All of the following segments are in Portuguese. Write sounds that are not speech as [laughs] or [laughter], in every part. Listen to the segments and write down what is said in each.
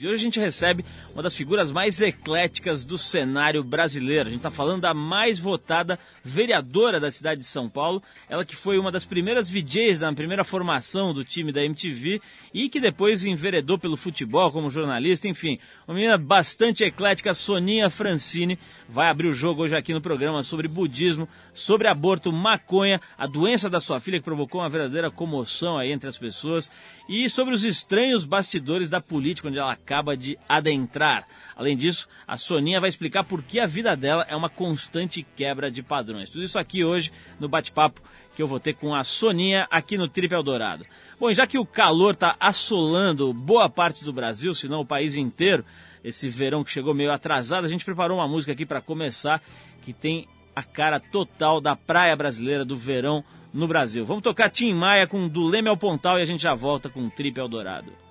E hoje a gente recebe uma das figuras mais ecléticas do cenário brasileiro. A gente está falando da mais votada vereadora da cidade de São Paulo, ela que foi uma das primeiras VJs da primeira formação do time da MTV e que depois enveredou pelo futebol como jornalista, enfim, uma menina bastante eclética, Soninha Francini, vai abrir o jogo hoje aqui no programa sobre budismo, sobre aborto, maconha, a doença da sua filha que provocou uma verdadeira comoção aí entre as pessoas e sobre os estranhos bastidores da política onde ela acaba de adentrar. Além disso, a Soninha vai explicar por que a vida dela é uma constante quebra de padrões. Tudo isso aqui hoje no bate-papo que eu vou ter com a Soninha aqui no Trip Eldorado. Bom, já que o calor está assolando boa parte do Brasil, se não o país inteiro, esse verão que chegou meio atrasado, a gente preparou uma música aqui para começar que tem a cara total da praia brasileira do verão no Brasil. Vamos tocar Tim Maia com Do Leme ao Pontal e a gente já volta com o Trip Eldorado.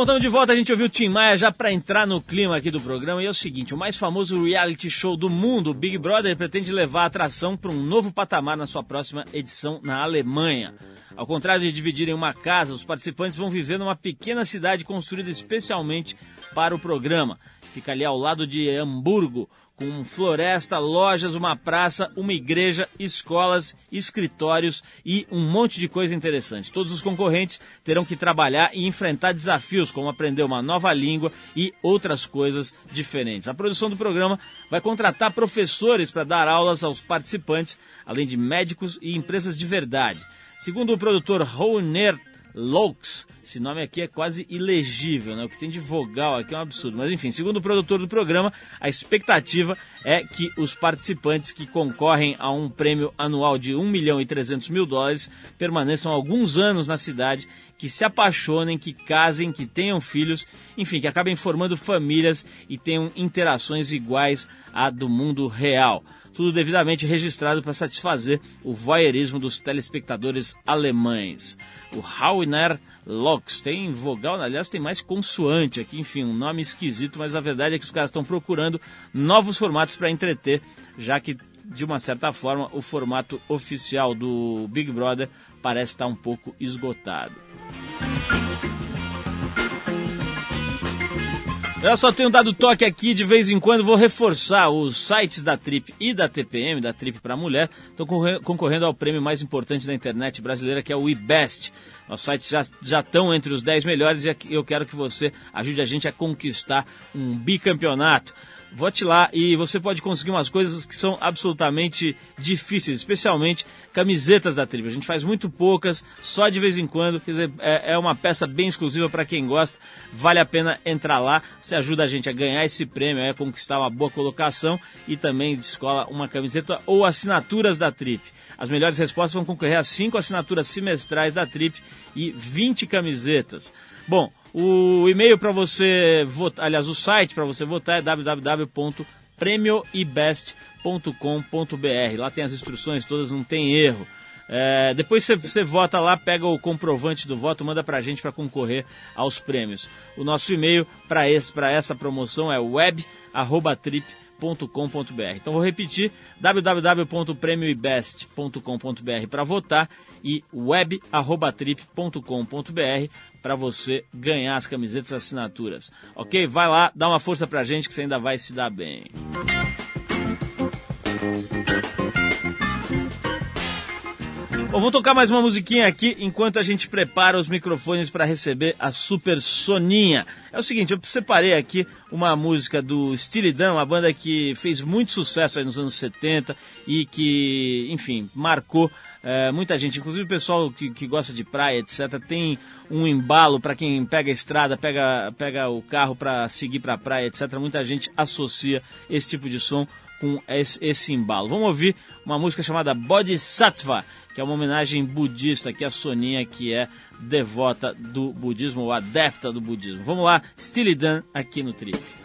Bom, estamos de volta. A gente ouviu o Tim Maia já para entrar no clima aqui do programa. E é o seguinte: o mais famoso reality show do mundo, Big Brother, pretende levar a atração para um novo patamar na sua próxima edição na Alemanha. Ao contrário de dividirem uma casa, os participantes vão viver numa pequena cidade construída especialmente para o programa. Fica ali ao lado de Hamburgo, com floresta, lojas, uma praça, uma igreja, escolas, escritórios e um monte de coisa interessante. Todos os concorrentes terão que trabalhar e enfrentar desafios, como aprender uma nova língua e outras coisas diferentes. A produção do programa vai contratar professores para dar aulas aos participantes, além de médicos e empresas de verdade. Segundo o produtor Rauner Laux, esse nome aqui é quase ilegível, né? O que tem de vogal aqui é um absurdo. Mas enfim, segundo o produtor do programa, a expectativa é que os participantes que concorrem a um prêmio anual de 1 milhão e 300 mil dólares permaneçam alguns anos na cidade, que se apaixonem, que casem, que tenham filhos, enfim, que acabem formando famílias e tenham interações iguais à do mundo real tudo devidamente registrado para satisfazer o voyeurismo dos telespectadores alemães. O Hauner Locks tem vogal, aliás, tem mais consoante aqui, enfim, um nome esquisito, mas a verdade é que os caras estão procurando novos formatos para entreter, já que de uma certa forma o formato oficial do Big Brother parece estar um pouco esgotado. Eu só tenho dado toque aqui de vez em quando, vou reforçar os sites da Trip e da TPM, da Trip para Mulher, estão concorrendo ao prêmio mais importante da internet brasileira, que é o IBEST. Nossos sites já, já estão entre os 10 melhores e eu quero que você ajude a gente a conquistar um bicampeonato. Vote lá e você pode conseguir umas coisas que são absolutamente difíceis, especialmente camisetas da tribo. A gente faz muito poucas, só de vez em quando. Quer dizer, é, é uma peça bem exclusiva para quem gosta. Vale a pena entrar lá. Você ajuda a gente a ganhar esse prêmio, a conquistar uma boa colocação e também descola uma camiseta ou assinaturas da Trip. As melhores respostas vão concorrer a 5 assinaturas semestrais da Trip e 20 camisetas. Bom, o e-mail para você votar, aliás, o site para você votar é www.premioibest.com.br. Lá tem as instruções todas, não tem erro. É, depois você, vota lá, pega o comprovante do voto, manda para a gente para concorrer aos prêmios. O nosso e-mail para essa promoção é web@trip.com.br. Então vou repetir: www.premioibest.com.br para votar e web@trip.com.br para você ganhar as camisetas e assinaturas. Ok? Vai lá, dá uma força pra gente que você ainda vai se dar bem. Bom, vamos tocar mais uma musiquinha aqui enquanto a gente prepara os microfones para receber a Super Soninha. É o seguinte, eu separei aqui uma música do Dan, uma banda que fez muito sucesso aí nos anos 70 e que, enfim, marcou é, muita gente, inclusive o pessoal que, que gosta de praia, etc., tem um embalo para quem pega a estrada, pega, pega o carro para seguir para a praia, etc. Muita gente associa esse tipo de som com esse, esse embalo. Vamos ouvir uma música chamada Bodhisattva, que é uma homenagem budista, que é a Soninha, que é devota do budismo, ou adepta do budismo. Vamos lá, Steely Dan aqui no Trip.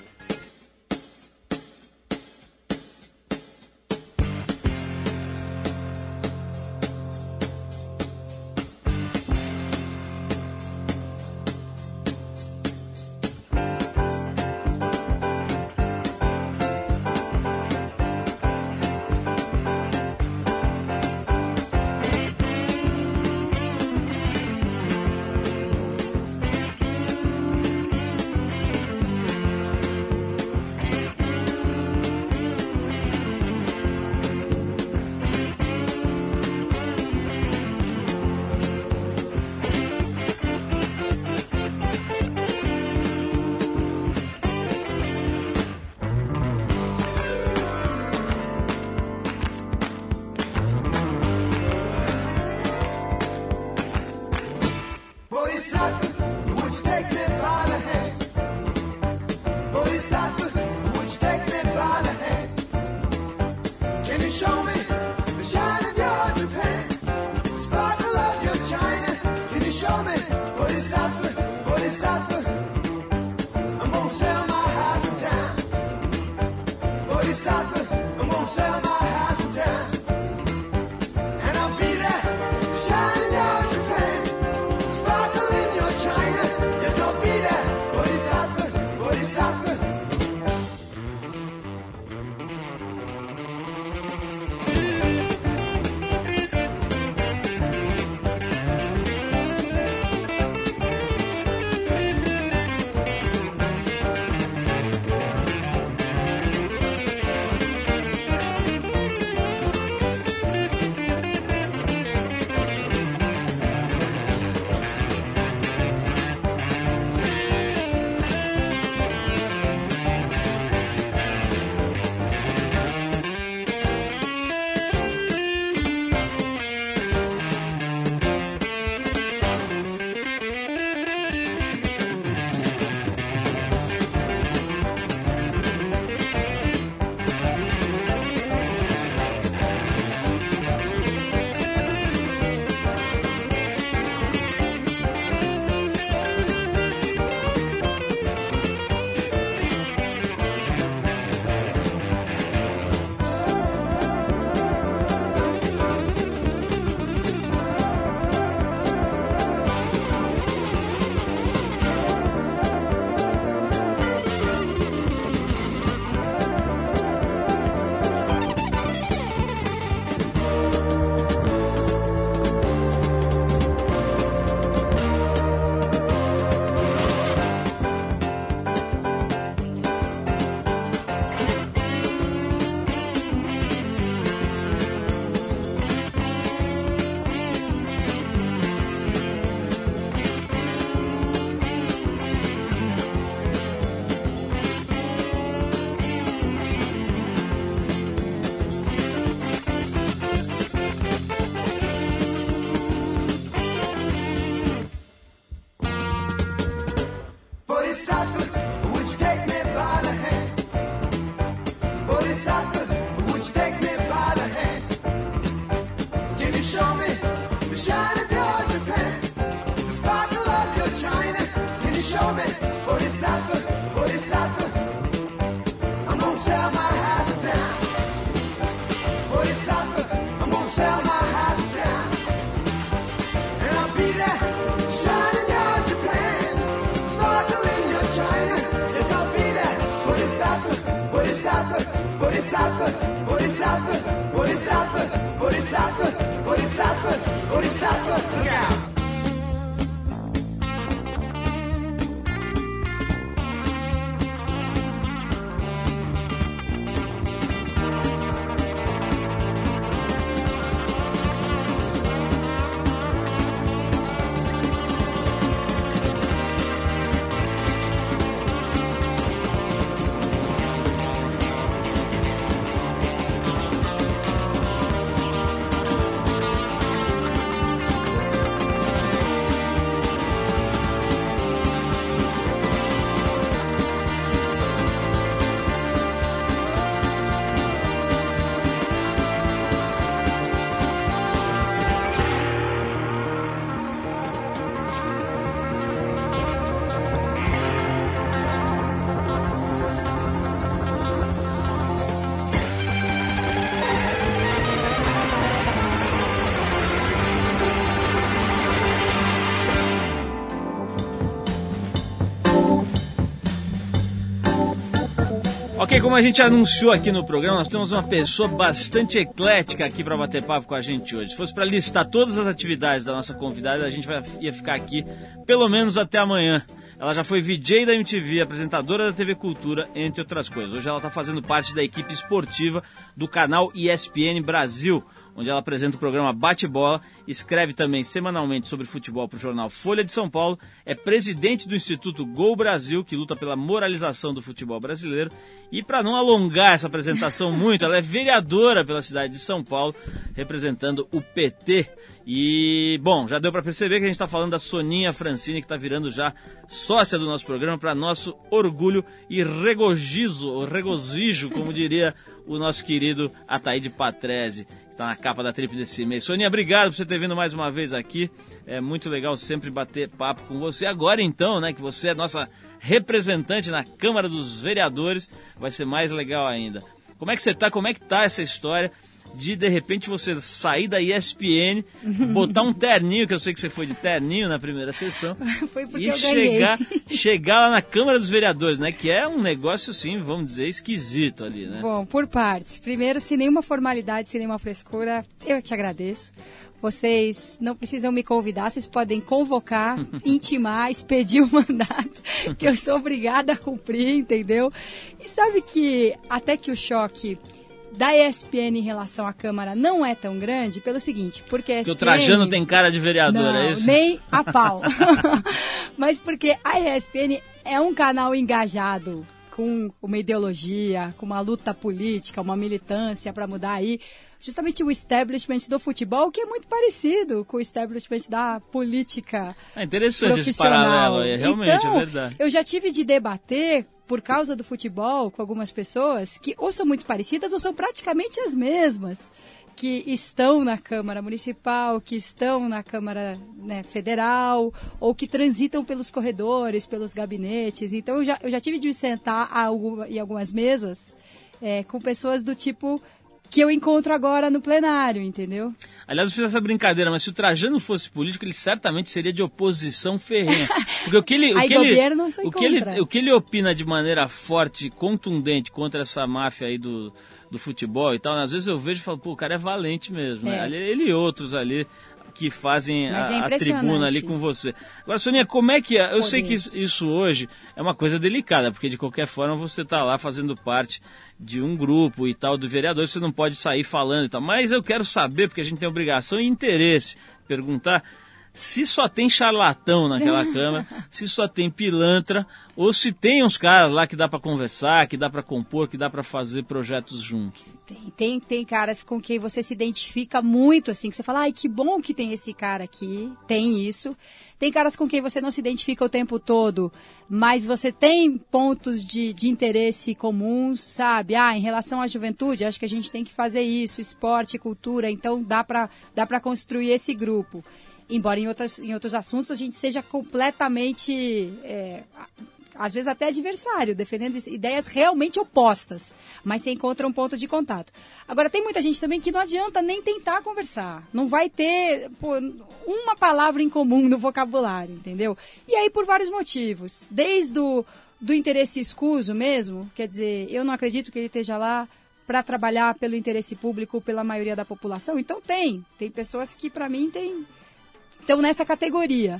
Ok, como a gente anunciou aqui no programa, nós temos uma pessoa bastante eclética aqui para bater papo com a gente hoje. Se fosse para listar todas as atividades da nossa convidada, a gente vai, ia ficar aqui pelo menos até amanhã. Ela já foi VJ da MTV, apresentadora da TV Cultura, entre outras coisas. Hoje ela está fazendo parte da equipe esportiva do canal ESPN Brasil onde ela apresenta o programa Bate Bola, escreve também semanalmente sobre futebol para o jornal Folha de São Paulo, é presidente do Instituto Gol Brasil, que luta pela moralização do futebol brasileiro, e para não alongar essa apresentação [laughs] muito, ela é vereadora pela cidade de São Paulo, representando o PT. E, bom, já deu para perceber que a gente está falando da Soninha Francine, que está virando já sócia do nosso programa, para nosso orgulho e regozijo, regozijo, como diria o nosso querido Ataíde Patrese está na capa da trip desse mês. Soninha, obrigado por você ter vindo mais uma vez aqui. É muito legal sempre bater papo com você. Agora então, né, que você é nossa representante na Câmara dos Vereadores, vai ser mais legal ainda. Como é que você está? Como é que tá essa história? De de repente você sair da ESPN, botar um terninho, que eu sei que você foi de terninho na primeira sessão, [laughs] foi porque e chegar, [laughs] chegar lá na Câmara dos Vereadores, né? Que é um negócio, sim, vamos dizer, esquisito ali, né? Bom, por partes. Primeiro, sem nenhuma formalidade, sem nenhuma frescura, eu que agradeço. Vocês não precisam me convidar, vocês podem convocar, [laughs] intimar, expedir o mandato, que eu sou obrigada a cumprir, entendeu? E sabe que até que o choque da ESPN em relação à Câmara não é tão grande pelo seguinte, porque a ESPN... Porque o Trajano tem cara de vereador, não, é isso? nem a [laughs] pau. [laughs] Mas porque a ESPN é um canal engajado com uma ideologia, com uma luta política, uma militância para mudar aí justamente o establishment do futebol, que é muito parecido com o establishment da política. É interessante esse paralelo, é, realmente então, é verdade. Eu já tive de debater por causa do futebol com algumas pessoas que ou são muito parecidas ou são praticamente as mesmas que estão na Câmara Municipal, que estão na Câmara né, Federal, ou que transitam pelos corredores, pelos gabinetes. Então, eu já, eu já tive de sentar em algumas mesas é, com pessoas do tipo que eu encontro agora no plenário, entendeu? Aliás, eu fiz essa brincadeira, mas se o Trajano fosse político, ele certamente seria de oposição ferrenha. Porque o que ele, o [laughs] que ele, o que ele, o que ele opina de maneira forte, contundente contra essa máfia aí do, do futebol e tal, às vezes eu vejo e falo, pô, o cara é valente mesmo, né? É. Ele, ele e outros ali que fazem Mas é a, a tribuna ali com você. Agora, Sonia, como é que é? Eu sei Poder. que isso, isso hoje é uma coisa delicada, porque de qualquer forma você está lá fazendo parte de um grupo e tal do vereador, você não pode sair falando e tal. Mas eu quero saber, porque a gente tem obrigação e interesse, perguntar se só tem charlatão naquela [laughs] Câmara, se só tem pilantra, ou se tem uns caras lá que dá para conversar, que dá para compor, que dá para fazer projetos juntos. Tem, tem, tem caras com quem você se identifica muito, assim, que você fala, ai, que bom que tem esse cara aqui, tem isso. Tem caras com quem você não se identifica o tempo todo, mas você tem pontos de, de interesse comuns, sabe? Ah, em relação à juventude, acho que a gente tem que fazer isso, esporte, cultura, então dá para dá pra construir esse grupo. Embora em, outras, em outros assuntos a gente seja completamente é, às vezes até adversário, defendendo ideias realmente opostas, mas você encontra um ponto de contato. Agora, tem muita gente também que não adianta nem tentar conversar, não vai ter pô, uma palavra em comum no vocabulário, entendeu? E aí, por vários motivos, desde o do interesse escuso mesmo, quer dizer, eu não acredito que ele esteja lá para trabalhar pelo interesse público pela maioria da população? Então tem. Tem pessoas que, para mim, tem, estão nessa categoria.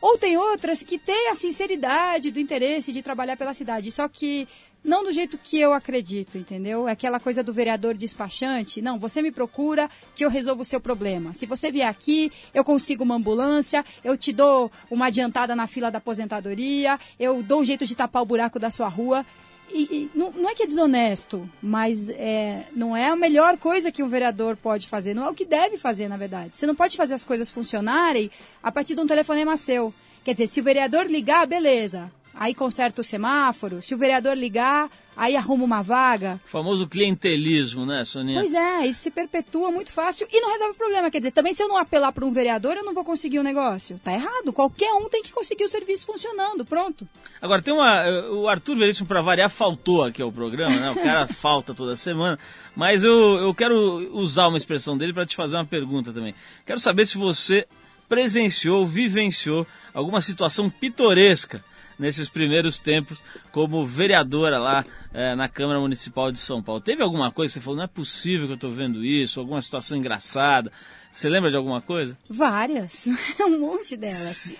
Ou tem outras que têm a sinceridade do interesse de trabalhar pela cidade, só que não do jeito que eu acredito, entendeu? É aquela coisa do vereador despachante. Não, você me procura que eu resolvo o seu problema. Se você vier aqui, eu consigo uma ambulância, eu te dou uma adiantada na fila da aposentadoria, eu dou um jeito de tapar o buraco da sua rua. E, e não, não, é que é desonesto, mas é, não é a melhor coisa que um vereador pode fazer. Não é o que deve fazer, na verdade. Você não pode fazer as coisas funcionarem a partir de um telefonema seu. Quer dizer, se o vereador ligar, beleza aí conserta o semáforo. Se o vereador ligar, aí arruma uma vaga. O famoso clientelismo, né, Soninha? Pois é, isso se perpetua muito fácil e não resolve o problema. Quer dizer, também se eu não apelar para um vereador, eu não vou conseguir o um negócio. Tá errado. Qualquer um tem que conseguir o serviço funcionando. Pronto. Agora, tem uma. Eh, o Arthur Veríssimo, para variar, faltou aqui ao programa, né? O cara [laughs] falta toda semana. Mas eu, eu quero usar uma expressão dele para te fazer uma pergunta também. Quero saber se você presenciou, vivenciou alguma situação pitoresca nesses primeiros tempos como vereadora lá é, na Câmara Municipal de São Paulo. Teve alguma coisa que você falou, não é possível que eu estou vendo isso, alguma situação engraçada? Você lembra de alguma coisa? Várias, [laughs] um monte delas.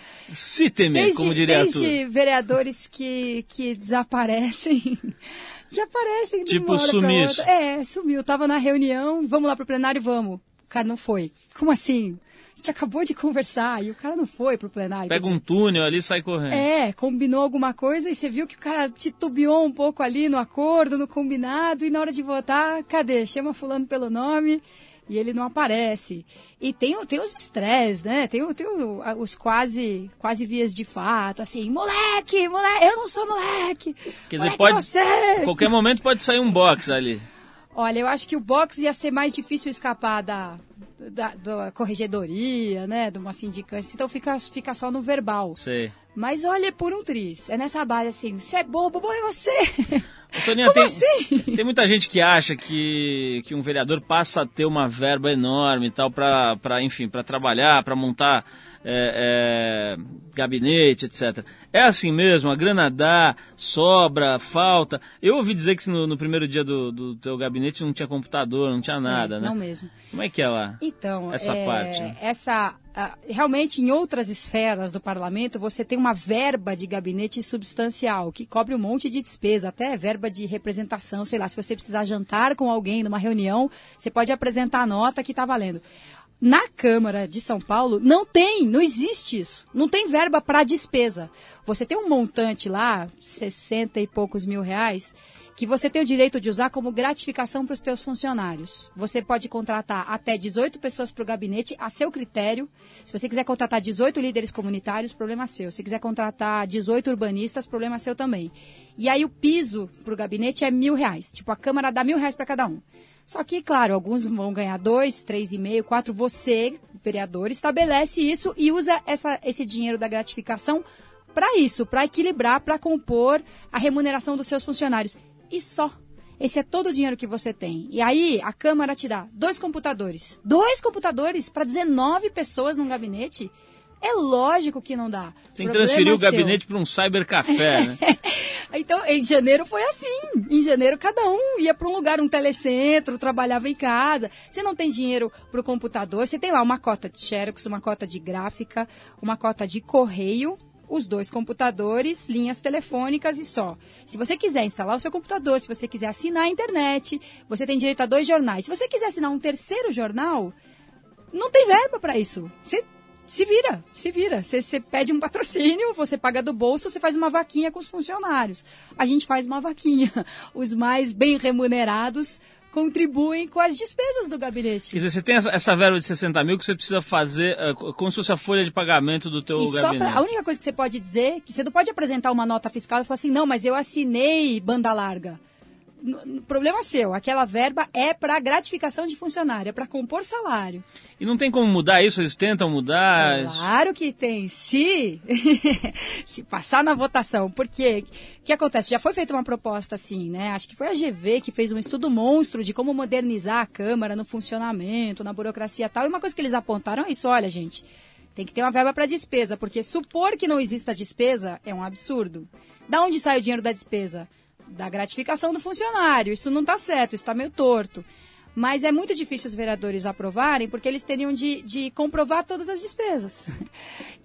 Desde, como diria Desde vereadores que, que desaparecem [laughs] desaparecem. Tipo, sumiu. É, sumiu. Tava na reunião, vamos lá pro plenário, vamos. O cara não foi. Como assim? Gente acabou de conversar e o cara não foi pro plenário. Pega um túnel ali e sai correndo. É, combinou alguma coisa e você viu que o cara titubeou um pouco ali no acordo, no combinado, e na hora de votar, cadê? Chama fulano pelo nome e ele não aparece. E tem, tem os estresses, né? Tem, tem os quase, quase vias de fato, assim, moleque, moleque, eu não sou moleque. Quer dizer, pode. Você. Qualquer momento pode sair um box ali. Olha, eu acho que o box ia ser mais difícil escapar da, da, da corregedoria, né? De uma sindicância. Então fica, fica só no verbal. Sei. Mas olha, por um triz. É nessa base assim, você é bobo, bom é você. Soninha, [laughs] Como tem, assim? tem muita gente que acha que, que um vereador passa a ter uma verba enorme e tal para, enfim, para trabalhar, para montar é, é, gabinete, etc. É assim mesmo, a grana dá, sobra, falta. Eu ouvi dizer que no, no primeiro dia do, do teu gabinete não tinha computador, não tinha nada, é, né? Não mesmo. Como é que é lá? Então, essa é, parte. Essa realmente em outras esferas do parlamento você tem uma verba de gabinete substancial que cobre um monte de despesa, até verba de representação, sei lá, se você precisar jantar com alguém numa reunião, você pode apresentar a nota que está valendo. Na Câmara de São Paulo não tem, não existe isso. Não tem verba para despesa. Você tem um montante lá, 60 e poucos mil reais, que você tem o direito de usar como gratificação para os seus funcionários. Você pode contratar até 18 pessoas para o gabinete, a seu critério. Se você quiser contratar 18 líderes comunitários, problema seu. Se quiser contratar 18 urbanistas, problema seu também. E aí o piso para o gabinete é mil reais. Tipo, a Câmara dá mil reais para cada um. Só que, claro, alguns vão ganhar dois, três e meio, quatro. Você, vereador, estabelece isso e usa essa, esse dinheiro da gratificação para isso, para equilibrar, para compor a remuneração dos seus funcionários. E só. Esse é todo o dinheiro que você tem. E aí a Câmara te dá dois computadores. Dois computadores para 19 pessoas num gabinete? É lógico que não dá. Tem que transferir o gabinete para um cybercafé, né? [laughs] então, em janeiro foi assim. Em janeiro, cada um ia para um lugar, um telecentro, trabalhava em casa. Você não tem dinheiro para o computador, você tem lá uma cota de Xerox, uma cota de gráfica, uma cota de correio, os dois computadores, linhas telefônicas e só. Se você quiser instalar o seu computador, se você quiser assinar a internet, você tem direito a dois jornais. Se você quiser assinar um terceiro jornal, não tem verba para isso. Você se vira, se vira. Você, você pede um patrocínio, você paga do bolso, você faz uma vaquinha com os funcionários. A gente faz uma vaquinha. [laughs] Os mais bem remunerados contribuem com as despesas do gabinete. Quer dizer, você tem essa verba de 60 mil que você precisa fazer uh, como se fosse a folha de pagamento do teu e gabinete. Pra, a única coisa que você pode dizer, que você não pode apresentar uma nota fiscal e falar assim, não, mas eu assinei banda larga problema seu. Aquela verba é para gratificação de funcionário, é para compor salário. E não tem como mudar isso? Eles tentam mudar? Claro que tem. Se, [laughs] se passar na votação. Porque o que acontece? Já foi feita uma proposta assim, né? Acho que foi a GV que fez um estudo monstro de como modernizar a Câmara no funcionamento, na burocracia e tal. E uma coisa que eles apontaram é isso: olha, gente. Tem que ter uma verba para despesa, porque supor que não exista despesa é um absurdo. Da onde sai o dinheiro da despesa? Da gratificação do funcionário. Isso não está certo, isso está meio torto. Mas é muito difícil os vereadores aprovarem, porque eles teriam de, de comprovar todas as despesas. [laughs]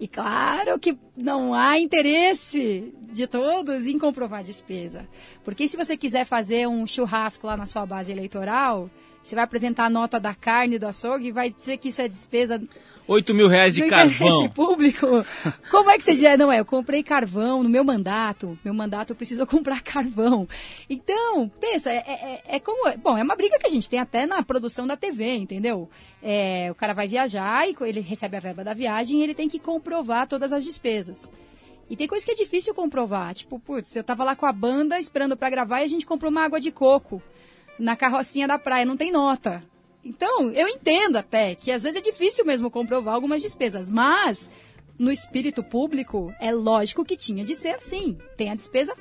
E claro que não há interesse de todos em comprovar despesa. Porque se você quiser fazer um churrasco lá na sua base eleitoral, você vai apresentar a nota da carne do açougue e vai dizer que isso é despesa 8 mil reais de carvão. público. Como é que você diz? Não, é, eu comprei carvão no meu mandato. Meu mandato eu preciso [laughs] comprar carvão. Então, pensa, é, é, é como. Bom, é uma briga que a gente tem até na produção da TV, entendeu? É, o cara vai viajar e ele recebe a verba da viagem e ele tem que comprovar todas as despesas. E tem coisa que é difícil comprovar. Tipo, putz, eu tava lá com a banda esperando pra gravar e a gente comprou uma água de coco na carrocinha da praia, não tem nota. Então, eu entendo até que às vezes é difícil mesmo comprovar algumas despesas, mas no espírito público é lógico que tinha de ser assim. Tem a despesa,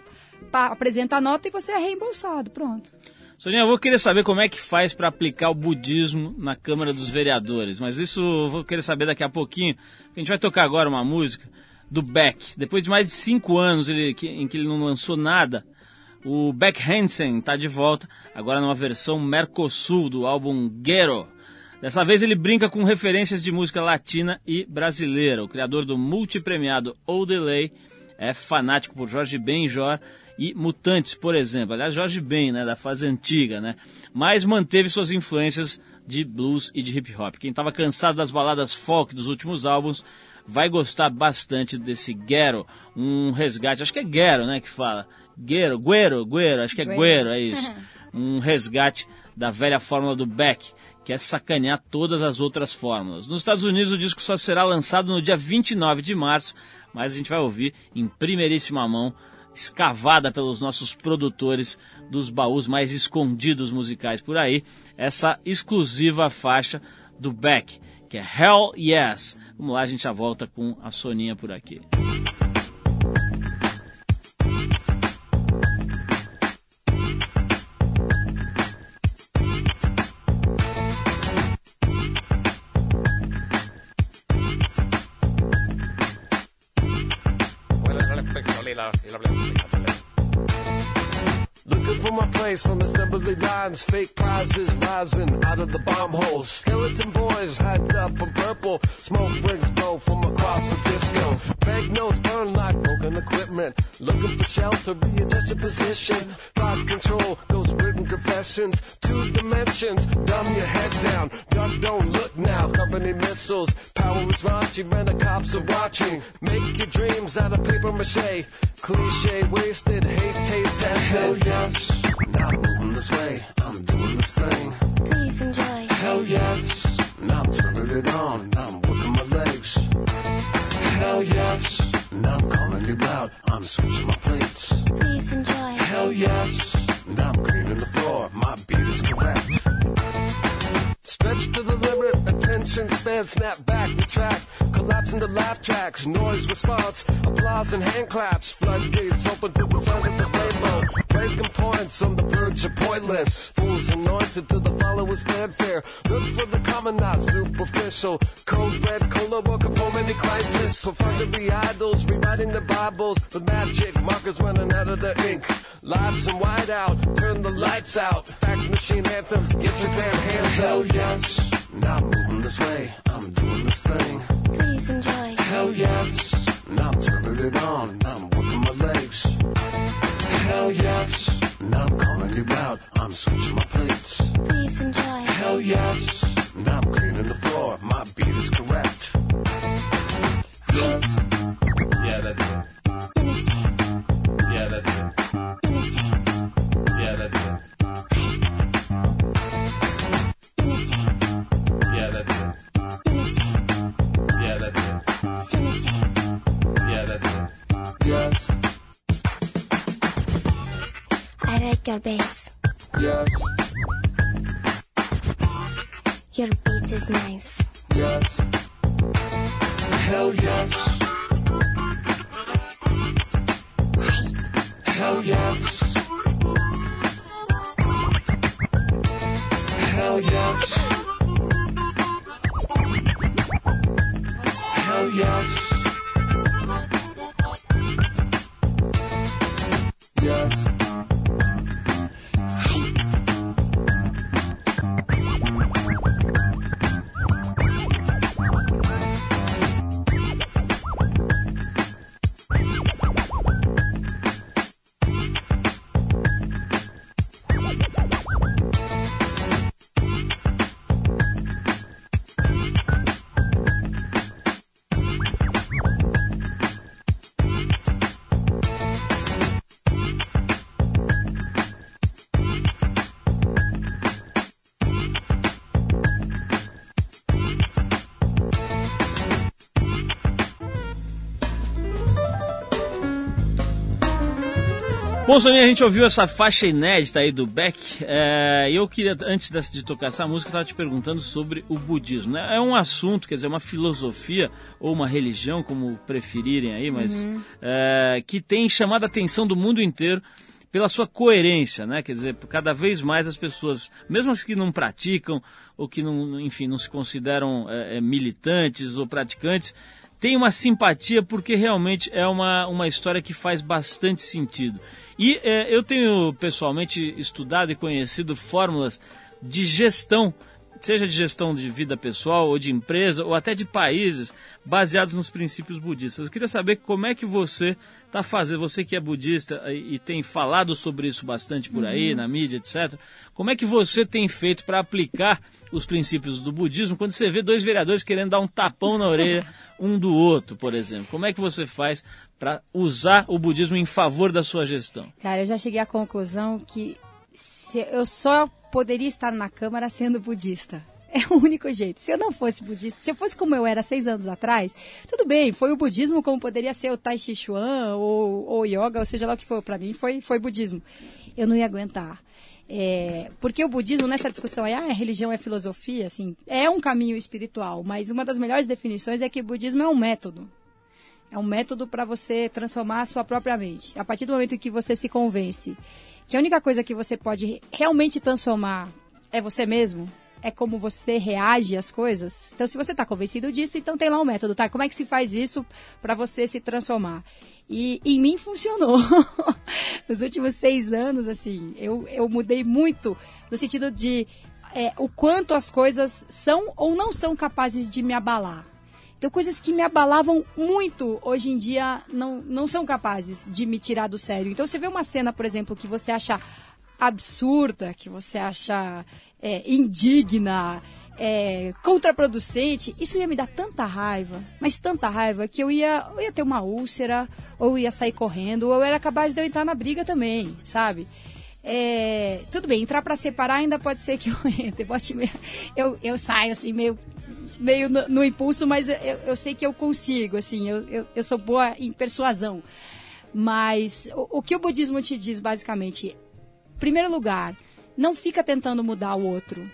apresenta a nota e você é reembolsado. Pronto. Soninha, eu vou querer saber como é que faz para aplicar o budismo na Câmara dos Vereadores, mas isso eu vou querer saber daqui a pouquinho. A gente vai tocar agora uma música do Beck. Depois de mais de cinco anos ele- em que ele não lançou nada, o Beck Hansen está de volta, agora numa versão Mercosul do álbum Ghetto. Dessa vez ele brinca com referências de música latina e brasileira. O criador do multipremiado O Delay é fanático por Jorge Benjor e Mutantes, por exemplo. Aliás, Jorge Ben, né, da fase antiga, né? Mas manteve suas influências de blues e de hip hop. Quem estava cansado das baladas folk dos últimos álbuns vai gostar bastante desse Ghetto, um resgate, acho que é Ghetto, né, que fala. Guero, Guero, Guero, acho que é Guero. Guero, é isso. [laughs] Um resgate da velha fórmula do Beck, que é sacanear todas as outras fórmulas. Nos Estados Unidos o disco só será lançado no dia 29 de março, mas a gente vai ouvir em primeiríssima mão, escavada pelos nossos produtores dos baús mais escondidos musicais por aí, essa exclusiva faixa do Beck, que é Hell Yes. Vamos lá, a gente já volta com a Soninha por aqui. Place on assembly lines. Fake prizes rising out of the bomb holes. Skeleton boys hide up in purple. Smoke rings blow from across the disco. Banknotes burn like broken equipment. Looking for shelter, readjust your position. Thought control, those written confessions. Two dimensions, dumb your head down. Don't look now. Company missiles, power is raunchy, when the cops are watching. Make your dreams out of paper mache. Cliche wasted, hate taste tested. Hell yes. I'm moving this way, I'm doing this thing. Please enjoy. Hell yes. Now I'm turning it on, now I'm working my legs. Hell yes. Now I'm calling you out, I'm switching my plates. Please enjoy. Hell yes. Now I'm cleaning the floor, my beat is correct. Stretch to the limit, attention span, snap back, retract, collapse into laugh tracks, noise response, applause and hand claps, floodgates open to the sound of the rainbow, breaking points on the verge of pointless, fools anointed to the followers fanfare, look for the common not superficial, code red, cola, home any crisis, perfunctory idols rewriting the bibles, the magic markers running out of the ink, lives and white out, turn the lights out, fax machine anthems, get your damn hands out. Hell yes, now I'm moving this way, I'm doing this thing. Please enjoy. Hell yes, now I'm turning it on, now I'm working my legs. Hell yes, now I'm calling you out, I'm switching my plates. Please enjoy. Hell yes, now I'm cleaning the floor, my beat is correct. Yes. Like your bass. yes, Your beat is nice. yes. Hell yes. Hell yes. Hell yes. Hell yes. Yes. Bom, Soninha, a gente ouviu essa faixa inédita aí do Beck. é, eu queria, antes de tocar essa música, estava te perguntando sobre o budismo. Né? É um assunto, quer dizer, uma filosofia ou uma religião, como preferirem aí, mas é, que tem chamado a atenção do mundo inteiro pela sua coerência, né? Quer dizer, cada vez mais as pessoas, mesmo as que não praticam ou que não, enfim, não se consideram é, é, militantes ou praticantes, tem uma simpatia porque realmente é uma, uma história que faz bastante sentido. E é, eu tenho pessoalmente estudado e conhecido fórmulas de gestão, seja de gestão de vida pessoal ou de empresa ou até de países, baseados nos princípios budistas. Eu queria saber como é que você está fazendo, você que é budista e, e tem falado sobre isso bastante por aí, na mídia, etc. Como é que você tem feito para aplicar os princípios do budismo quando você vê dois vereadores querendo dar um tapão na orelha [laughs] um do outro, por exemplo? Como é que você faz para usar o budismo em favor da sua gestão? Cara, eu já cheguei à conclusão que se- eu só poderia estar na Câmara sendo budista. É o único jeito. Se eu não fosse budista, se eu fosse como eu era seis anos atrás, tudo bem, foi o budismo como poderia ser o Tai Chi Chuan ou, ou yoga, ou seja lá o que for. Para mim foi, foi budismo. Eu não ia aguentar. É, porque o budismo, nessa discussão aí, ah, é religião, é filosofia, assim, é um caminho espiritual, mas uma das melhores definições é que o budismo é um método. É um método para você transformar a sua própria mente. A partir do momento em que você se convence que a única coisa que você pode realmente transformar é você mesmo, é como você reage às coisas. Então, se você está convencido disso, então tem lá um método, tá? Como é que se faz isso para você se transformar? E em mim funcionou. [laughs] Nos últimos seis anos, assim, eu, eu mudei muito no sentido de é, o quanto as coisas são ou não são capazes de me abalar. Então, coisas que me abalavam muito, hoje em dia, não, não são capazes de me tirar do sério. Então, você vê uma cena, por exemplo, que você acha absurda, que você acha é, indigna, é, contraproducente, isso ia me dar tanta raiva, mas tanta raiva, que eu ia, eu ia ter uma úlcera, ou ia sair correndo, ou eu era capaz de eu entrar na briga também, sabe? É, tudo bem, entrar para separar ainda pode ser que eu [laughs] entre, pode, eu, eu saio assim meio meio no, no impulso, mas eu, eu sei que eu consigo, assim, eu, eu, eu sou boa em persuasão. Mas o, o que o budismo te diz, basicamente, primeiro lugar, não fica tentando mudar o outro.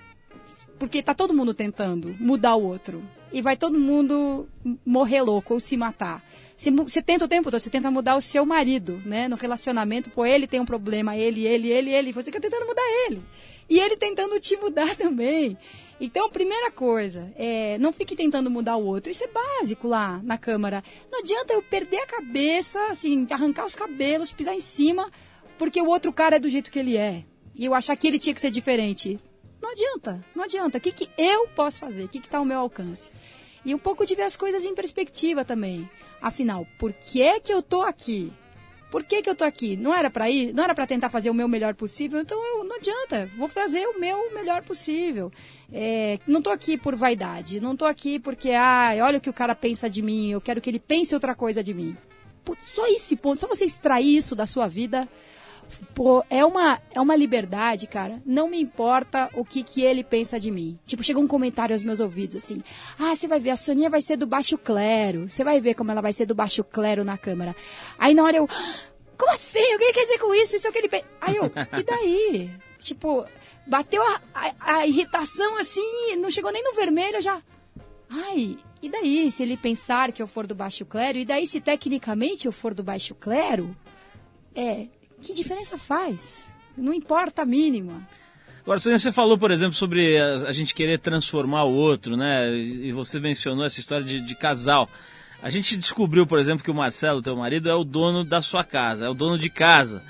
Porque tá todo mundo tentando mudar o outro. E vai todo mundo morrer louco ou se matar. Você, você tenta o tempo todo, você tenta mudar o seu marido, né? No relacionamento, pô, ele tem um problema, ele, ele, ele, ele. Você fica tentando mudar ele. E ele tentando te mudar [laughs] também. Então, primeira coisa, é, não fique tentando mudar o outro. Isso é básico lá na Câmara. Não adianta eu perder a cabeça, assim, arrancar os cabelos, pisar em cima, porque o outro cara é do jeito que ele é. E eu achar que ele tinha que ser diferente. Não adianta, não adianta. O que, que eu posso fazer? O que está ao meu alcance? E um pouco de ver as coisas em perspectiva também. Afinal, por que que eu tô aqui? Por que, que eu tô aqui? Não era para ir? Não era para tentar fazer o meu melhor possível? Então eu, não adianta. Vou fazer o meu melhor possível. É, não tô aqui por vaidade. Não tô aqui porque, ah, olha o que o cara pensa de mim. Eu quero que ele pense outra coisa de mim. Putz, só esse ponto, só você extrair isso da sua vida, Pô, é uma, é uma liberdade, cara. Não me importa o que, que ele pensa de mim. Tipo, chegou um comentário aos meus ouvidos assim: Ah, você vai ver, a Soninha vai ser do baixo clero. Você vai ver como ela vai ser do baixo clero na Câmara. Aí na hora eu. Como assim? O que ele quer dizer com isso? Isso é o que ele pensa. Aí eu, e daí? [laughs] Tipo, bateu a, a, a irritação assim, não chegou nem no vermelho, eu já. Ai, e daí se ele pensar que eu for do baixo clero? E daí se tecnicamente eu for do baixo clero? É, que diferença faz? Não importa a mínima. Agora, você falou, por exemplo, sobre a, gente querer transformar o outro, né? E você mencionou essa história de, de casal. A gente descobriu, por exemplo, que o Marcelo, teu marido, é o dono da sua casa, é o dono de casa.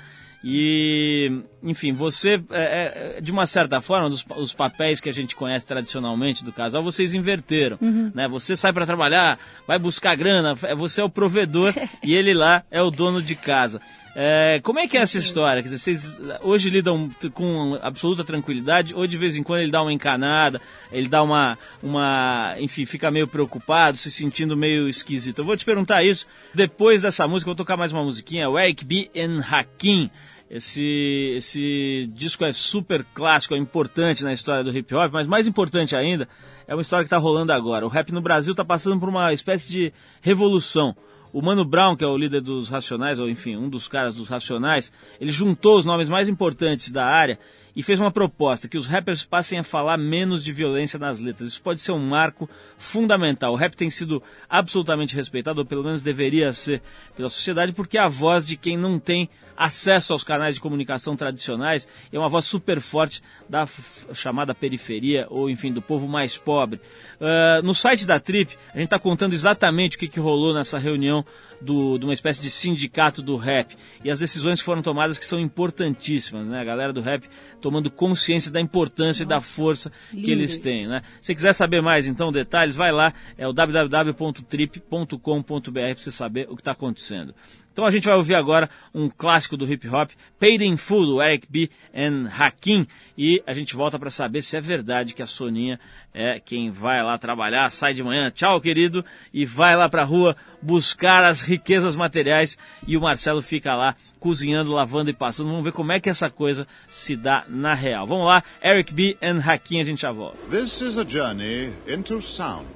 E, enfim, você, é, é, de uma certa forma, dos, os papéis que a gente conhece tradicionalmente do casal, vocês inverteram, né? Você sai para trabalhar, vai buscar grana, é- você é o provedor [laughs] e ele lá é o dono de casa. É, como é que é essa história? Quer dizer, vocês hoje lidam com absoluta tranquilidade, ou de vez em quando ele dá uma encanada, ele dá uma, uma, enfim, fica meio preocupado, se sentindo meio esquisito. Eu vou te perguntar isso depois dessa música, eu vou tocar mais uma musiquinha, o Eric B. and Hakim. Esse, esse disco é super clássico, é importante na história do hip hop, mas mais importante ainda é uma história que está rolando agora. O rap no Brasil está passando por uma espécie de revolução. O Mano Brown, que é o líder dos Racionais, ou enfim, um dos caras dos Racionais, ele juntou os nomes mais importantes da área e fez uma proposta que os rappers passem a falar menos de violência nas letras. Isso pode ser um marco fundamental. O rap tem sido absolutamente respeitado, ou pelo menos deveria ser pela sociedade, porque é a voz de quem não tem acesso aos canais de comunicação tradicionais é uma voz super forte da chamada periferia, ou enfim, do povo mais pobre. Uh, no site da Trip, a gente está contando exatamente o que, que rolou nessa reunião do, de uma espécie de sindicato do rap. E as decisões foram tomadas que são importantíssimas, né? A galera do rap tomando consciência da importância e da força que eles têm, né? Se quiser saber mais, então, detalhes, vai lá, é o www.trip.com.br para você saber o que está acontecendo. Então a gente vai ouvir agora um clássico do hip hop, Paid in Full, do Eric B. and Hakim, e a gente volta para saber se é verdade que a Soninha é quem vai lá trabalhar, sai de manhã, tchau querido, e vai lá para a rua buscar as riquezas materiais e o Marcelo fica lá cozinhando, lavando e passando. Vamos ver como é que essa coisa se dá na real. Vamos lá, Eric B. and Hakim, a gente já volta. This is a journey into sound.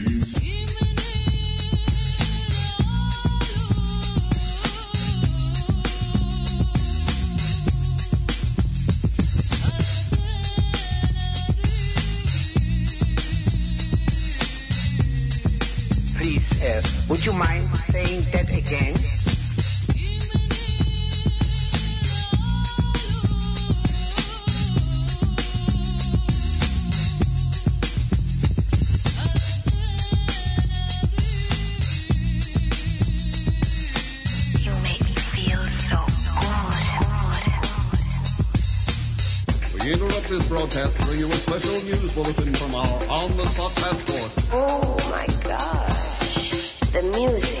would you mind saying that again? You make me feel so good. We interrupt this broadcast to bring you a special news bulletin from our on-the-spot passport. Oh my gosh. The music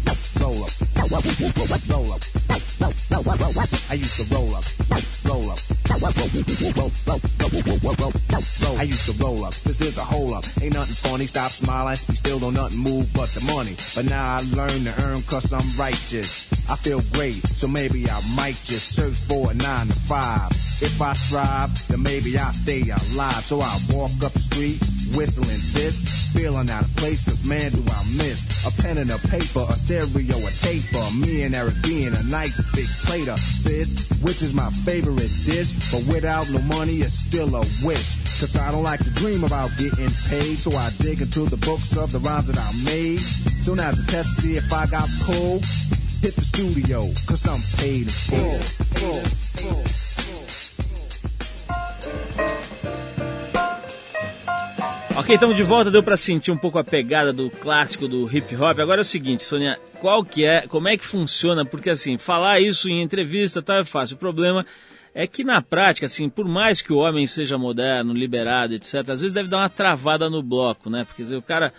roll up, roll up. I used to roll up, roll up. I used to roll up. This is a hole up. Ain't nothing funny. Stop smiling. We still don't nothing move but the money. But now I learn to earn cause I'm righteous. I feel great, so maybe I might just search for a nine to five. If I strive, then maybe I'll stay alive. So I walk up the street, whistling this, feeling out of place, cause man do I miss a pen and a paper, a stereo, a tape, taper. Me and Eric being a nice big plate of fish, which is my favorite dish. But without no money, it's still a wish. Cause I don't like to dream about getting paid, so I dig into the books of the rhymes that I made. So now's a test to see if I got pulled. Hit the studio, cause I'm paid in full. full, full. Ok, estamos de volta, deu para sentir um pouco a pegada do clássico do hip hop. Agora é o seguinte, Sônia, qual que é, como é que funciona? Porque assim, falar isso em entrevista tá é fácil. O problema é que na prática, assim, por mais que o homem seja moderno, liberado, etc, às vezes deve dar uma travada no bloco, né? Porque o cara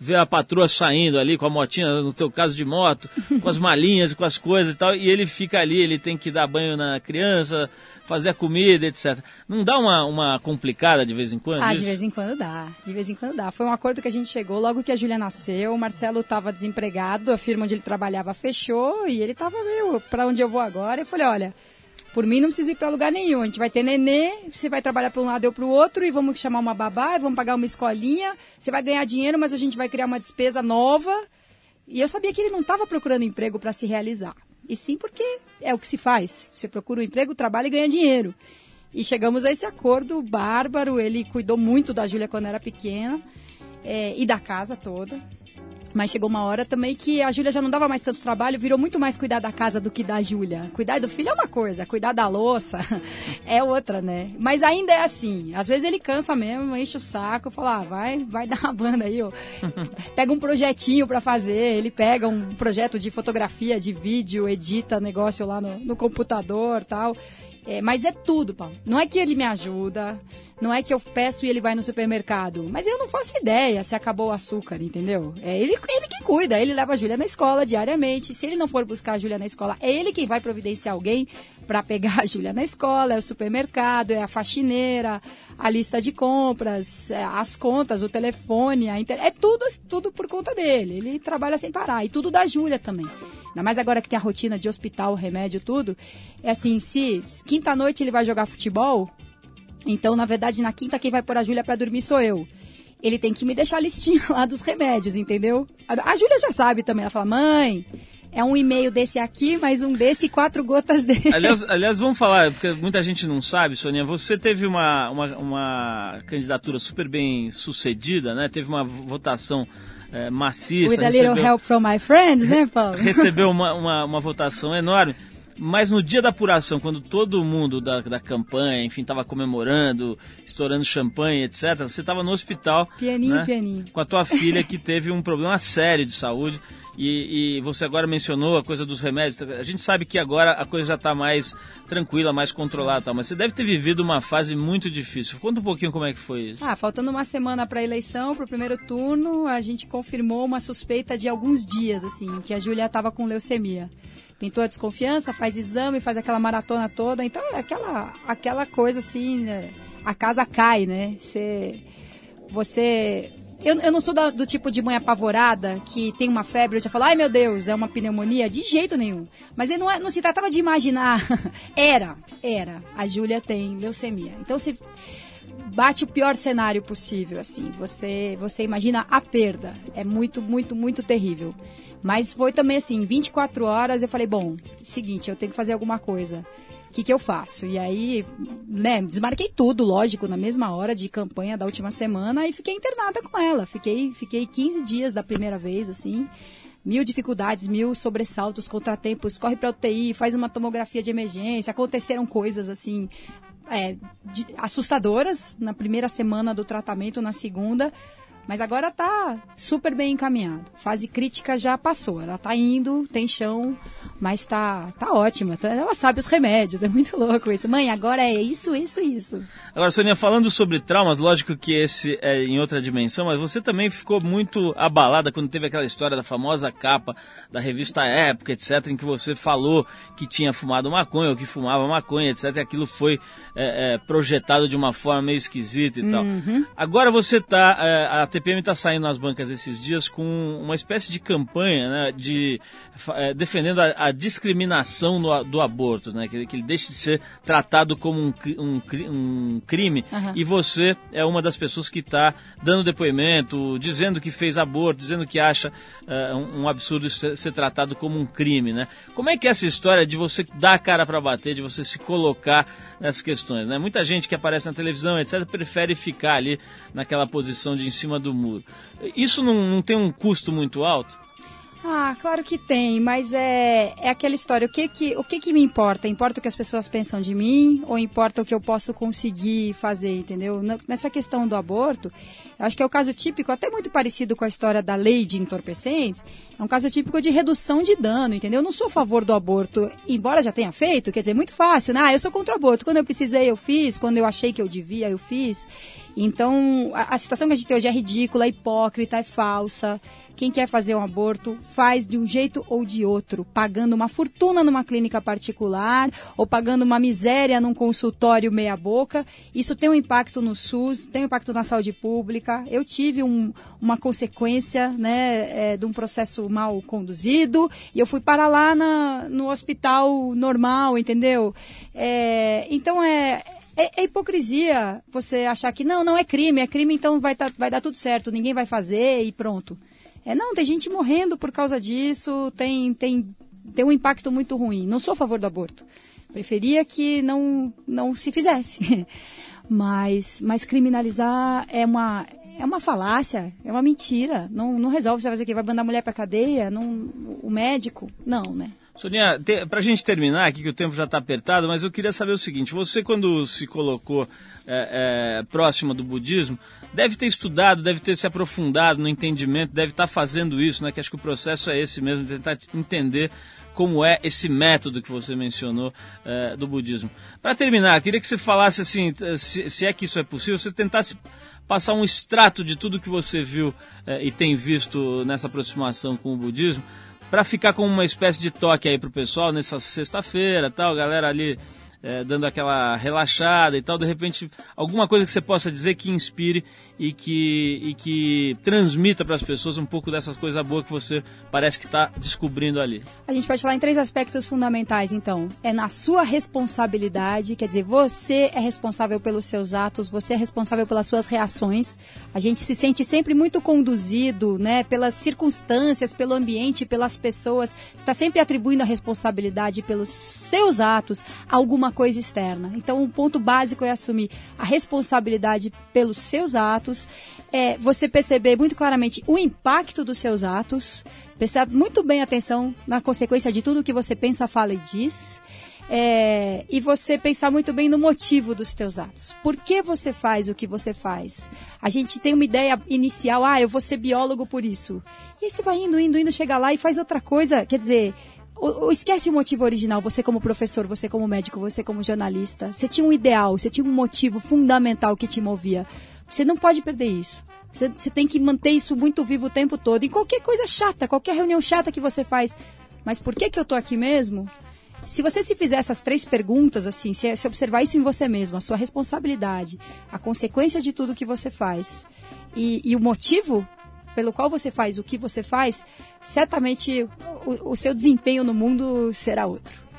vê a patroa saindo ali com a motinha, no teu caso de moto, com as malinhas, com as coisas e tal, e ele fica ali, ele tem que dar banho na criança, fazer a comida, etc. Não dá uma, uma complicada de vez em quando? Ah, isso? de vez em quando dá. De vez em quando dá. Foi um acordo que a gente chegou logo que a Júlia nasceu. O Marcelo estava desempregado, a firma onde ele trabalhava fechou e ele estava meio, pra onde eu vou agora? Eu falei, olha, por mim não precisa ir pra lugar nenhum. A gente vai ter nenê, você vai trabalhar para um lado eu para o outro e vamos chamar uma babá, vamos pagar uma escolinha. Você vai ganhar dinheiro, mas a gente vai criar uma despesa nova. E eu sabia que ele não estava procurando emprego para se realizar. E sim porque é o que se faz. Você procura um emprego, trabalha e ganha dinheiro. E chegamos a esse acordo bárbaro. Ele cuidou muito da Júlia quando era pequena é, e da casa toda. Mas chegou uma hora também que a Júlia já não dava mais tanto trabalho, virou muito mais cuidar da casa do que da Júlia. Cuidar do filho é uma coisa, cuidar da louça [laughs] é outra, né? Mas ainda é assim. Às vezes ele cansa mesmo, enche o saco, fala, ah, vai, vai [laughs] dar uma banda aí, ó. [laughs] Pega um projetinho pra fazer, ele pega um projeto de fotografia, de vídeo, edita negócio lá no, no computador tal. É, mas é tudo, Paulo. Não é que ele me ajuda, não é que eu peço e ele vai no supermercado. Mas eu não faço ideia se acabou o açúcar, entendeu? É ele, ele que cuida, ele leva a Júlia na escola diariamente. Se ele não for buscar a Júlia na escola, é ele quem vai providenciar alguém para pegar a Júlia na escola, é o supermercado, é a faxineira, a lista de compras, é as contas, o telefone, a inter... é tudo, tudo por conta dele. Ele trabalha sem parar. E tudo da Júlia também. Ainda mais agora que tem a rotina de hospital, remédio, tudo. É assim, se quinta-noite ele vai jogar futebol, então, na verdade, na quinta quem vai pôr a Júlia pra dormir sou eu. Ele tem que me deixar a listinha [laughs] lá dos remédios, entendeu? A, a Júlia já sabe também. Ela fala, mãe, é um e-mail desse aqui, mais um desse e quatro gotas desse. Aliás, [laughs] aliás, vamos falar, porque muita gente não sabe, Soninha, você teve uma, uma, uma candidatura super bem sucedida, né? Teve uma votação é, maciça. With a little recebeu- help from my friends, né, Paulo? [laughs] recebeu uma, uma, uma votação enorme. Mas no dia da apuração, quando todo mundo da, da campanha, enfim, estava comemorando, estourando champanhe, etc., você estava no hospital. Pianinho, né, pianinho. Com a tua filha que teve um problema sério de saúde. E, e você agora mencionou a coisa dos remédios. A gente sabe que agora a coisa já está mais tranquila, mais controlada, tal, mas você deve ter vivido uma fase muito difícil. Conta um pouquinho como é que foi isso. Ah, faltando uma semana para a eleição, para o primeiro turno, a gente confirmou uma suspeita de alguns dias, assim, que a Júlia estava com leucemia. Pintou a desconfiança, faz exame, faz aquela maratona toda. Então, é aquela, aquela coisa assim, né, a casa cai, né? Você... você eu, eu não sou da- do tipo de mãe apavorada que tem uma febre e já fala, ai meu Deus, é uma pneumonia. De jeito nenhum. Mas não, é- não se tratava de imaginar. [laughs] era, era. A Júlia tem leucemia. Então, se bate o pior cenário possível, assim. Você, você imagina a perda. É muito, muito, muito terrível. Mas foi também assim, 24 horas eu falei, bom, seguinte, eu tenho que fazer alguma coisa. O que, que eu faço? E aí, né, desmarquei tudo, lógico, na mesma hora de campanha da última semana e fiquei internada com ela. Fiquei, fiquei 15 dias da primeira vez, assim. Mil dificuldades, mil sobressaltos, contratempos, corre pra UTI, faz uma tomografia de emergência. Aconteceram coisas, assim, é, de- assustadoras na primeira semana do tratamento, na segunda. Mas agora tá super bem encaminhado. Fase crítica já passou. Ela tá indo, tem chão, mas tá, tá ótima. Tá- Ela sabe os remédios. É muito louco isso. Mãe, agora é isso, isso, isso. Agora, Sonia, falando sobre traumas, lógico que esse é em outra dimensão, mas você também ficou muito abalada quando teve aquela história da famosa capa da revista Época, etc., em que você falou que tinha fumado maconha ou que fumava maconha, etc., e aquilo foi é, é, projetado de uma forma meio esquisita e tal. Agora você tá, é, a TPM está saindo nas bancas esses dias com uma espécie de campanha, né, de é, defendendo a, a discriminação a- do aborto, né, que, ele- que ele deixe de ser tratado como um, um, um crime. Aham. E você é uma das pessoas que está dando depoimento, dizendo que fez aborto, dizendo que acha é, um, um absurdo ser, ser tratado como um crime, né? Como é que é essa história de você dar a cara para bater, de você se colocar nessas questões, né? Muita gente que aparece na televisão, etc., prefere ficar ali naquela posição de em cima do muro. Isso não, não tem um custo muito alto? Ah, claro que tem, mas é, é aquela história. O que que, o que que me importa? Importa o que as pessoas pensam de mim ou importa o que eu posso conseguir fazer, entendeu? Nessa questão do aborto, eu acho que é o caso típico, até muito parecido com a história da lei de entorpecentes, é um caso típico de redução de dano, entendeu? Eu não sou a favor do aborto, embora já tenha feito, quer dizer, muito fácil, né? Ah, eu sou contra o aborto. Quando eu precisei, eu fiz. Quando eu achei que eu devia, eu fiz. Então, a, a situação que a gente tem hoje é ridícula, é hipócrita, é falsa. Quem quer fazer um aborto faz de um jeito ou de outro, pagando uma fortuna numa clínica particular ou pagando uma miséria num consultório meia-boca. Isso tem um impacto no SUS, tem um impacto na saúde pública. Eu tive um- uma consequência né, é, de um processo mal conduzido e eu fui parar lá na- no hospital normal, entendeu? É, então é. É, é hipocrisia você achar que não, não é crime, é crime, então vai, tá- vai dar tudo certo, ninguém vai fazer e pronto. É, não, tem gente morrendo por causa disso, tem, tem, tem um impacto muito ruim. Não sou a favor do aborto. Preferia que não, não se fizesse. [laughs] Mas, mas criminalizar é uma, é uma falácia, é uma mentira. Não, não resolve, você vai fazer o quê? Vai mandar a mulher pra cadeia? Não, o médico? Não, né? Sonia, te, pra gente terminar aqui, que o tempo já está apertado, mas eu queria saber o seguinte: você, quando se colocou é, é, próxima do budismo, deve ter estudado, deve ter se aprofundado no entendimento, deve estar fazendo isso, né? Que acho que o processo é esse mesmo, tentar entender como é esse método que você mencionou é, do budismo. Para terminar, queria que você falasse assim, se, se é que isso é possível, você tentasse passar um extrato de tudo que você viu é, e tem visto nessa aproximação com o budismo, para ficar com uma espécie de toque aí pro pessoal nessa sexta-feira, tal, galera ali é, dando aquela relaxada e tal, de repente alguma coisa que você possa dizer que inspire e que, e que transmita para as pessoas um pouco dessas coisas boas que você parece que está descobrindo ali. A gente pode falar em três aspectos fundamentais, então. É na sua responsabilidade, quer dizer, você é responsável pelos seus atos, você é responsável pelas suas reações. A gente se sente sempre muito conduzido, né, pelas circunstâncias, pelo ambiente, pelas pessoas. Está sempre atribuindo a responsabilidade pelos seus atos a alguma coisa externa. Então, um ponto básico é assumir a responsabilidade pelos seus atos, é você perceber muito claramente o impacto dos seus atos, prestar muito bem atenção na consequência de tudo que você pensa, fala e diz. É, e você pensar muito bem no motivo dos teus atos. Por que você faz o que você faz? A gente tem uma ideia inicial, ah, eu vou ser biólogo por isso. E você vai indo, indo, indo, chega lá e faz outra coisa. Quer dizer, o- o- esquece o motivo original, você como professor, você como médico, você como jornalista. Você tinha um ideal, você tinha um motivo fundamental que te movia. Você não pode perder isso. Você, você tem que manter isso muito vivo o tempo todo. Em qualquer coisa chata, qualquer reunião chata que você faz. Mas por que, que eu tô aqui mesmo? Se você se fizer essas três perguntas, assim, se, se observar isso em você mesmo, a sua responsabilidade, a consequência de tudo que você faz e, e o motivo pelo qual você faz o que você faz, certamente o, o seu desempenho no mundo será outro.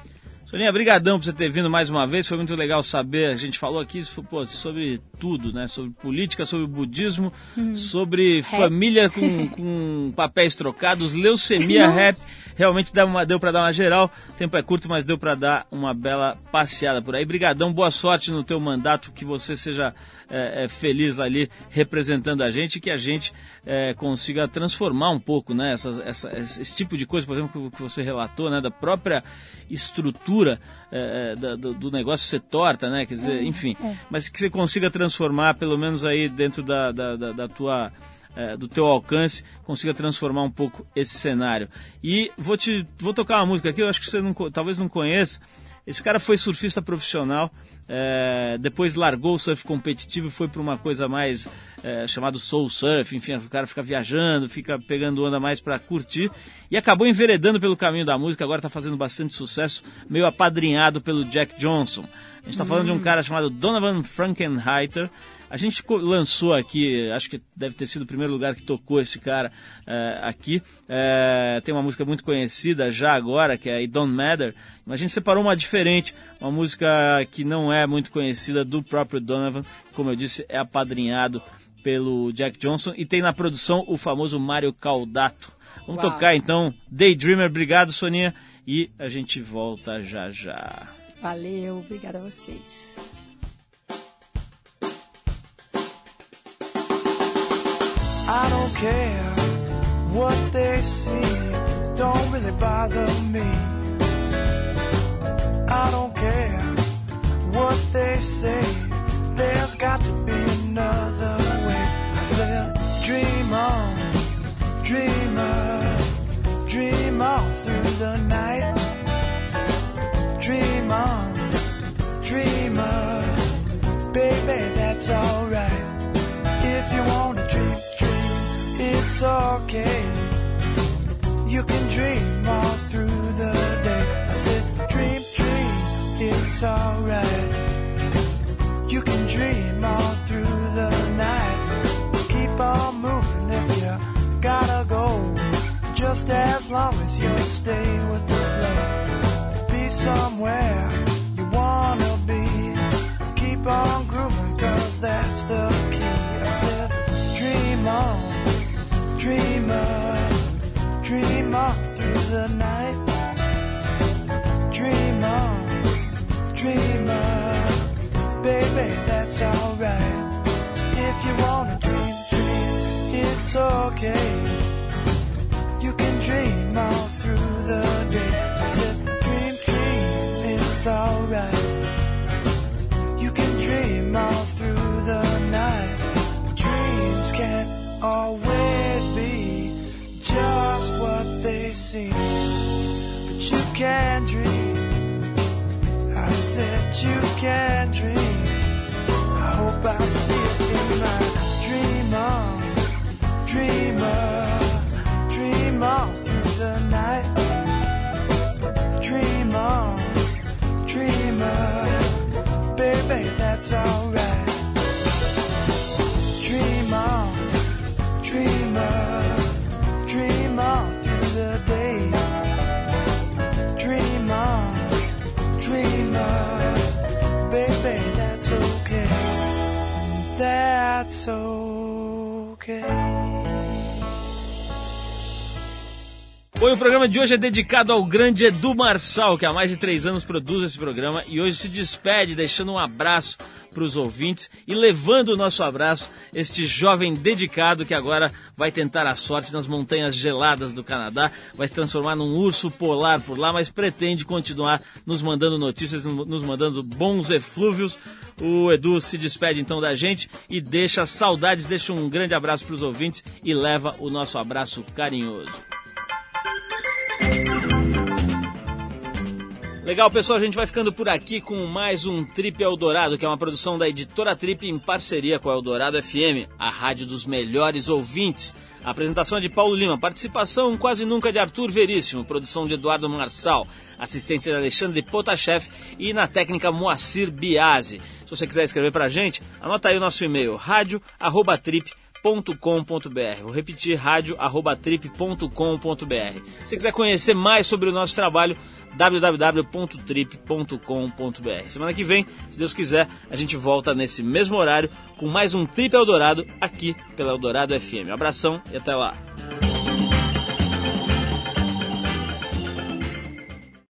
Soninha, brigadão por você ter vindo mais uma vez, foi muito legal saber, a gente falou aqui pô, sobre tudo, né? Sobre política, sobre budismo, Hum. sobre Rap. família com, [laughs] com papéis trocados, leucemia, Nossa. rap, realmente uma, deu para dar uma geral, o tempo é curto, mas deu para dar uma bela passeada por aí. Brigadão, boa sorte no teu mandato, que você seja é, é, feliz ali representando a gente e que a gente é, consiga transformar um pouco, né? Essa, essa- esse tipo de coisa, por exemplo, que você relatou, né? Da própria estrutura é, é, da- do, do negócio ser torta, né? Quer dizer, É, enfim, é. mas que você consiga transformar, pelo menos aí dentro da, da, da- da tua é, do teu alcance, consiga transformar um pouco esse cenário. E vou te vou tocar uma música aqui, eu acho que você não, talvez não conheça. Esse cara foi surfista profissional, é, depois largou o surf competitivo e foi para uma coisa mais é, chamado soul surf, enfim, o cara fica viajando, fica pegando onda mais para curtir e acabou enveredando pelo caminho da música, agora está fazendo bastante sucesso, meio apadrinhado pelo Jack Johnson. A gente está falando de um cara chamado Donovan Frankenheiter. A gente lançou aqui, acho que deve ter sido o primeiro lugar que tocou esse cara eh, aqui. Eh, tem uma música muito conhecida já agora, que é It Don't Matter. Mas a gente separou uma diferente, uma música que não é muito conhecida do próprio Donovan. Como eu disse, é apadrinhado pelo Jack Johnson e tem na produção o famoso Mário Caldato. Vamos Uau. tocar então Daydreamer. Obrigado, Soninha. E a gente volta já já. Valeu, obrigada a vocês. I don't care what they see, don't really bother me. I don't care what they say, there's got to be another Dream on, dreamer, dream on through the night. Dream on, dreamer, baby, that's alright. If you wanna dream, dream, it's okay. You can dream all through the day. I said, dream, dream, it's alright. You can dream all as long as you stay with the flow. Be somewhere you wanna be. Keep on grooving, cause that's the key. I said, dream on, dreamer, dream on through the night. Dream on, dreamer, baby, that's alright. If you wanna dream, dream, it's okay. But you can dream. I said you can Baby, that's all. E o programa de hoje é dedicado ao grande Edu Marçal, que há mais de três anos produz esse programa e hoje se despede, deixando um abraço para os ouvintes e levando o nosso abraço este jovem dedicado que agora vai tentar a sorte nas montanhas geladas do Canadá, vai se transformar num urso polar por lá, mas pretende continuar nos mandando notícias, nos mandando bons eflúvios. O Edu se despede então da gente e deixa saudades, deixa um grande abraço para os ouvintes e leva o nosso abraço carinhoso. Legal, pessoal, a gente vai ficando por aqui com mais um Trip Eldorado, que é uma produção da editora Trip em parceria com a Eldorado FM, a rádio dos melhores ouvintes. A apresentação é de Paulo Lima, participação quase nunca de Arthur Veríssimo, produção de Eduardo Marçal, assistência de Alexandre Potashev e na técnica Moacir Biasi. Se você quiser escrever pra gente, anota aí o nosso e-mail, rádio@trip.com.br. Vou repetir, rádio@trip.com.br. Se quiser conhecer mais sobre o nosso trabalho, www.trip.com.br. Semana que vem, se Deus quiser, a gente volta nesse mesmo horário com mais um Trip Eldorado aqui pela Eldorado FM. Um abração e até lá.